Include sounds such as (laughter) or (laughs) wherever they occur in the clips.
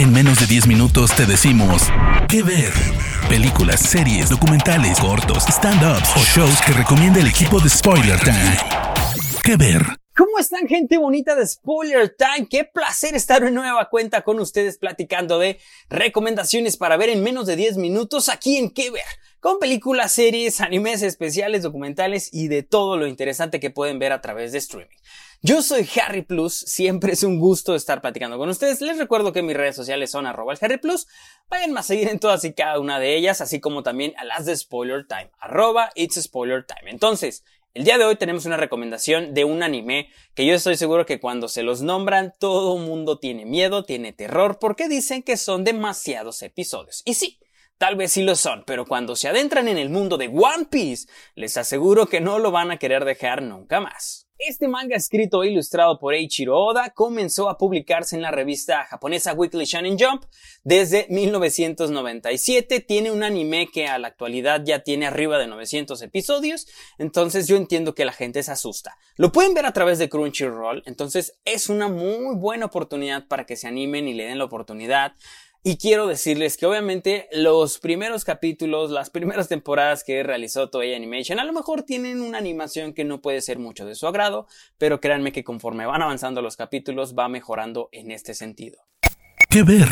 En menos de 10 minutos te decimos qué ver. Películas, series, documentales, cortos, stand-ups o shows que recomienda el equipo de Spoiler Time. ¿Qué ver? ¿Cómo están gente bonita de Spoiler Time? Qué placer estar en nueva cuenta con ustedes platicando de recomendaciones para ver en menos de 10 minutos aquí en ¿Qué ver? Con películas, series, animes especiales, documentales y de todo lo interesante que pueden ver a través de streaming. Yo soy Harry Plus, siempre es un gusto estar platicando con ustedes. Les recuerdo que mis redes sociales son arroba el Harry Plus. Vayan a seguir en todas y cada una de ellas, así como también a las de Spoiler Time, arroba It's Spoiler Time. Entonces, el día de hoy tenemos una recomendación de un anime que yo estoy seguro que cuando se los nombran todo mundo tiene miedo, tiene terror, porque dicen que son demasiados episodios. Y sí, Tal vez sí lo son, pero cuando se adentran en el mundo de One Piece, les aseguro que no lo van a querer dejar nunca más. Este manga escrito e ilustrado por Eiichiro Oda comenzó a publicarse en la revista japonesa Weekly Shonen Jump desde 1997. Tiene un anime que a la actualidad ya tiene arriba de 900 episodios, entonces yo entiendo que la gente se asusta. Lo pueden ver a través de Crunchyroll, entonces es una muy buena oportunidad para que se animen y le den la oportunidad. Y quiero decirles que obviamente los primeros capítulos, las primeras temporadas que realizó Toei Animation, a lo mejor tienen una animación que no puede ser mucho de su agrado, pero créanme que conforme van avanzando los capítulos va mejorando en este sentido. ¿Qué ver?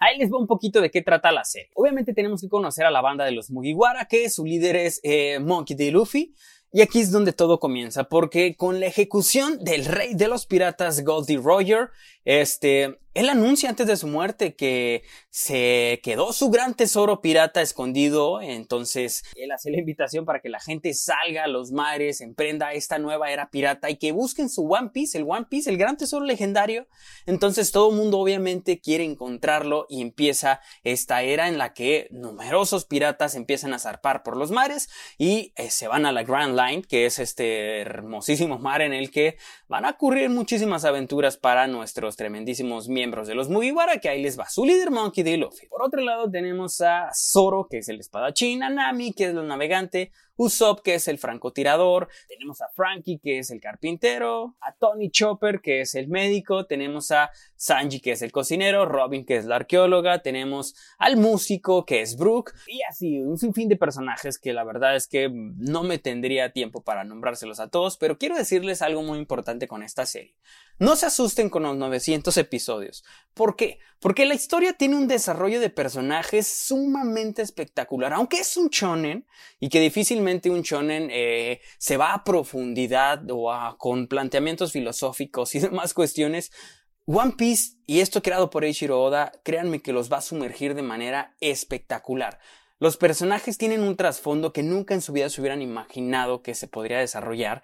Ahí les va un poquito de qué trata la serie. Obviamente tenemos que conocer a la banda de los Mugiwara, que su líder es eh, Monkey D. Luffy, y aquí es donde todo comienza, porque con la ejecución del rey de los piratas Goldie Roger, este, él anuncia antes de su muerte que se quedó su gran tesoro pirata escondido, entonces él hace la invitación para que la gente salga a los mares, emprenda esta nueva era pirata y que busquen su One Piece, el One Piece, el gran tesoro legendario. Entonces todo el mundo obviamente quiere encontrarlo y empieza esta era en la que numerosos piratas empiezan a zarpar por los mares y eh, se van a la Grand Line, que es este hermosísimo mar en el que van a ocurrir muchísimas aventuras para nuestros tremendísimos miembros de los Mugiwara, que ahí les va su líder Monkey D. Luffy. Por otro lado tenemos a Zoro, que es el espadachín, a Nami, que es el navegante, Usopp, que es el francotirador, tenemos a Frankie, que es el carpintero, a Tony Chopper, que es el médico, tenemos a Sanji, que es el cocinero, Robin, que es la arqueóloga, tenemos al músico, que es Brooke, y así un sinfín de personajes que la verdad es que no me tendría tiempo para nombrárselos a todos, pero quiero decirles algo muy importante con esta serie. No se asusten con los 900 episodios. ¿Por qué? Porque la historia tiene un desarrollo de personajes sumamente espectacular, aunque es un shonen y que difícilmente un shonen eh, se va a profundidad o a, con planteamientos filosóficos y (laughs) demás cuestiones. One Piece y esto creado por Eiichiro Oda, créanme que los va a sumergir de manera espectacular. Los personajes tienen un trasfondo que nunca en su vida se hubieran imaginado que se podría desarrollar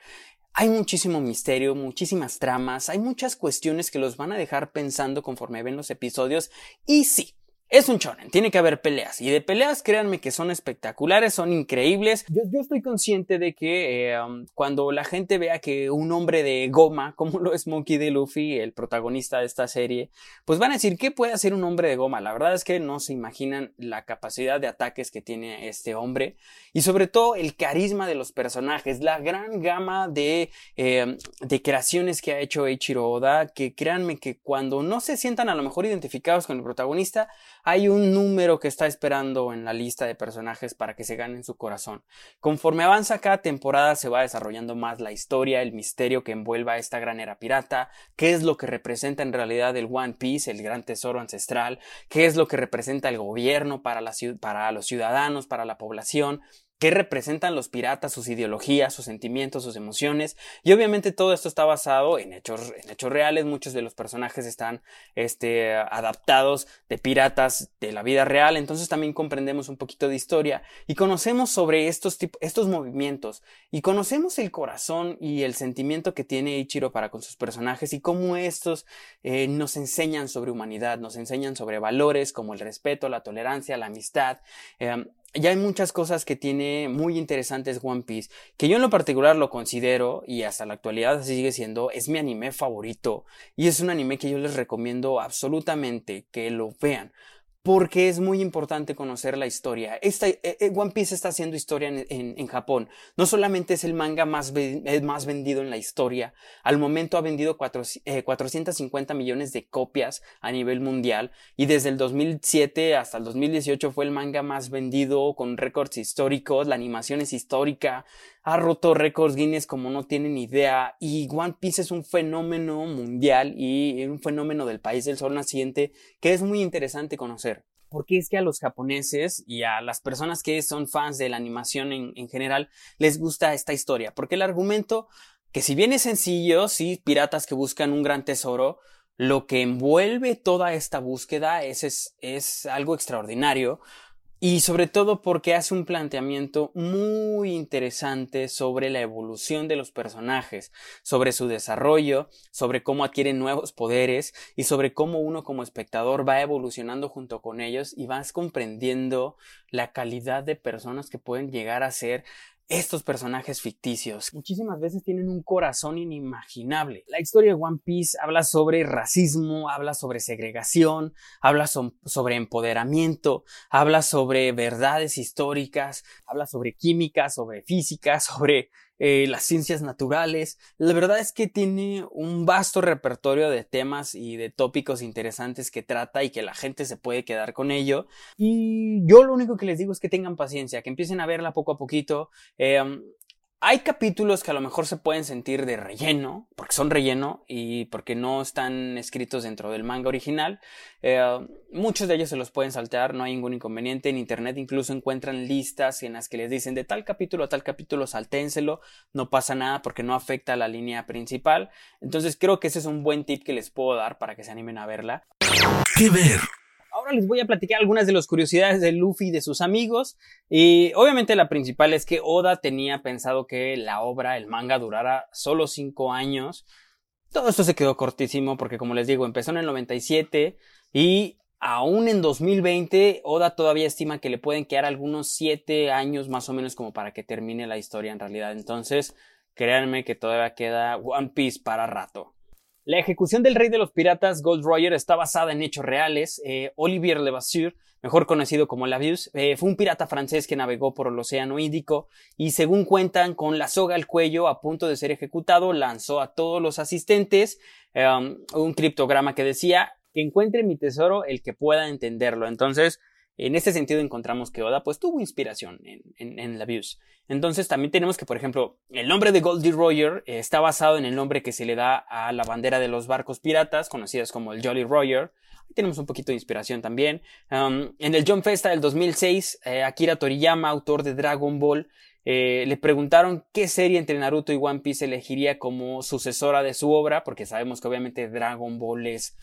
hay muchísimo misterio, muchísimas tramas, hay muchas cuestiones que los van a dejar pensando conforme ven los episodios y sí, es un shonen, tiene que haber peleas. Y de peleas, créanme que son espectaculares, son increíbles. Yo, estoy consciente de que eh, um, cuando la gente vea que un hombre de goma, (laughs) como lo es Monkey D. Luffy, el protagonista de esta serie, pues van a decir, ¿qué puede hacer un hombre de goma? La verdad es que no se imaginan la capacidad de ataques que tiene este hombre. Y sobre todo el carisma de los personajes, la gran gama de, eh, de creaciones que ha hecho Eiichiro Oda, que créanme que cuando no se sientan a lo mejor identificados con el protagonista, hay un número que está esperando en la lista de personajes para que se ganen su corazón. Conforme avanza cada temporada se va desarrollando más la historia, el misterio que envuelva a esta gran era pirata, qué es lo que representa en realidad el One Piece, el gran tesoro ancestral, qué es lo que representa el gobierno para, para los ciudadanos, para la población, qué representan los piratas, sus ideologías, sus sentimientos, sus emociones. Y obviamente todo esto está basado en hechos, en hechos reales. Muchos de los personajes están este, adaptados de piratas de la vida real. Entonces también comprendemos un poquito de historia y conocemos sobre estos, estos movimientos y conocemos el corazón y el sentimiento que tiene Ichiro para con sus personajes y cómo estos eh, nos enseñan sobre humanidad, nos enseñan sobre valores como el respeto, la tolerancia, la amistad. Eh, ya hay muchas cosas que tiene muy interesantes One Piece, que yo en lo particular lo considero, y hasta la actualidad así sigue siendo, es mi anime favorito, y es un anime que yo les recomiendo absolutamente que lo vean, porque es muy importante conocer la historia. Eh, eh, One Piece está haciendo historia en, Japón. No solamente es el manga más, más vendido en la historia, al momento ha vendido 450 millones de copias a nivel mundial y desde el 2007 hasta el 2018 fue el manga más vendido con récords históricos, la animación es histórica, ha roto récords Guinness como no tienen idea y One Piece es un fenómeno mundial y un fenómeno del país del sol naciente que es muy interesante conocer. Porque es que a los japoneses y a las personas que son fans de la animación en, en general les gusta esta historia. Porque el argumento, que si bien es sencillo, sí, piratas que buscan un gran tesoro, lo que envuelve toda esta búsqueda es, es, es algo extraordinario y sobre todo porque hace un planteamiento muy interesante sobre la evolución de los personajes, sobre su desarrollo, sobre cómo adquieren nuevos poderes y sobre cómo uno como espectador va evolucionando junto con ellos y vas comprendiendo la calidad de personas que pueden llegar a ser estos personajes ficticios muchísimas veces tienen un corazón inimaginable. La historia de One Piece habla sobre racismo, habla sobre segregación, habla sobre empoderamiento, habla sobre verdades históricas, habla sobre química, sobre física, (laughs) sobre eh, las ciencias naturales. La verdad es que tiene un vasto repertorio de temas y de tópicos interesantes que trata y que la gente se puede quedar con ello. Y yo lo único que les digo es que tengan paciencia, que empiecen a verla poco a poquito. Eh, hay capítulos que a lo mejor se pueden sentir de relleno, porque son relleno y porque no están escritos dentro del manga original. Eh, muchos de ellos se los pueden saltear, no hay ningún inconveniente. En internet incluso encuentran listas en las que les dicen de tal capítulo a tal capítulo salténselo, no pasa nada porque no afecta a la línea principal. Entonces creo que ese es un buen tip que les puedo dar para que se animen a verla. ¿Qué ver? Ahora les voy a platicar algunas de las curiosidades de Luffy y de sus amigos. Y obviamente la principal es que Oda tenía pensado que la obra, el manga, durara solo 5 años. Todo esto se quedó cortísimo porque como les digo, empezó en el 97 y aún en 2020 Oda todavía estima que le pueden quedar algunos 7 años más o menos como para que termine la historia en realidad. Entonces, créanme que todavía queda One Piece para rato. La ejecución del rey de los piratas, Gold Roger, está basada en hechos reales. Eh, Olivier Levasseur, mejor conocido como Labius, eh, fue un pirata francés que navegó por el Océano Índico y, según cuentan, con la soga al cuello a punto de ser ejecutado, lanzó a todos los asistentes um, un criptograma que decía que encuentre mi tesoro el que pueda entenderlo. Entonces, en este sentido encontramos que Oda pues tuvo inspiración en, en, en Labius. Entonces también tenemos que, por ejemplo, el nombre de Goldie Roger eh, está basado en el nombre que se le da a la bandera de los barcos piratas, conocidas como el Jolly Roger. Ahí tenemos un poquito de inspiración también. Um, en el John Festa del 2006, eh, Akira Toriyama, autor de Dragon Ball, eh, le preguntaron qué serie entre Naruto y One Piece elegiría como sucesora de su obra, porque sabemos que obviamente Dragon Ball es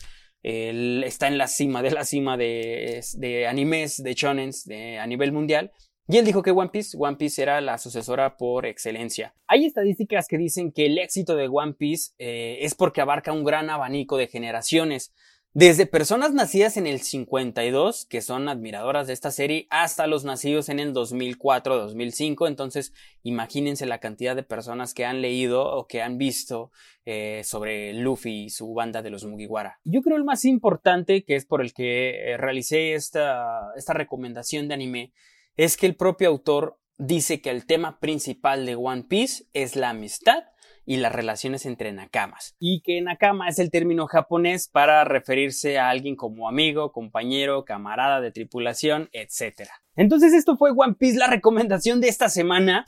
está en la cima de la cima de, de animes, de shonens a nivel mundial. Y él dijo que One Piece, One Piece era la sucesora por excelencia. Hay estadísticas que dicen que el éxito de One Piece eh, es porque abarca un gran abanico de generaciones. Desde personas nacidas en el 52, que son admiradoras de esta serie, hasta los nacidos en el 2004-2005. Entonces, imagínense la cantidad de personas que han leído o que han visto eh, sobre Luffy y su banda de los Mugiwara. Yo creo el más importante, que es por el que eh, realicé esta, esta recomendación de anime, es que el propio autor dice que el tema principal de One Piece es la amistad y las relaciones entre nakamas. Y que nakama es el término japonés para referirse a alguien como amigo, compañero, camarada de tripulación, etc. Entonces esto fue One Piece, la recomendación de esta semana.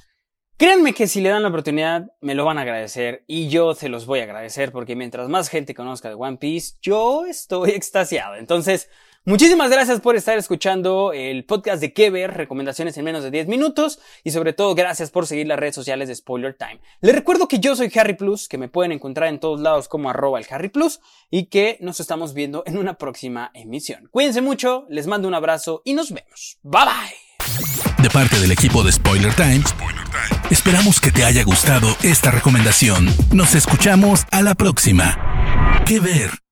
Créanme que si le dan la oportunidad me lo van a agradecer y yo se los voy a agradecer porque mientras más gente conozca de One Piece, yo estoy (laughs) extasiado. Entonces, Muchísimas gracias por estar escuchando el podcast de Ver, recomendaciones en menos de 10 minutos y sobre todo gracias por seguir las redes sociales de Spoiler Time. Les recuerdo que yo soy Harry Plus, que me pueden encontrar en todos lados como arroba el Harry Plus y que nos estamos viendo en una próxima emisión. Cuídense mucho, les mando un abrazo y nos vemos. Bye bye. De parte del equipo de Spoiler Time, esperamos que te haya gustado esta recomendación. Nos escuchamos a la próxima. Que Ver.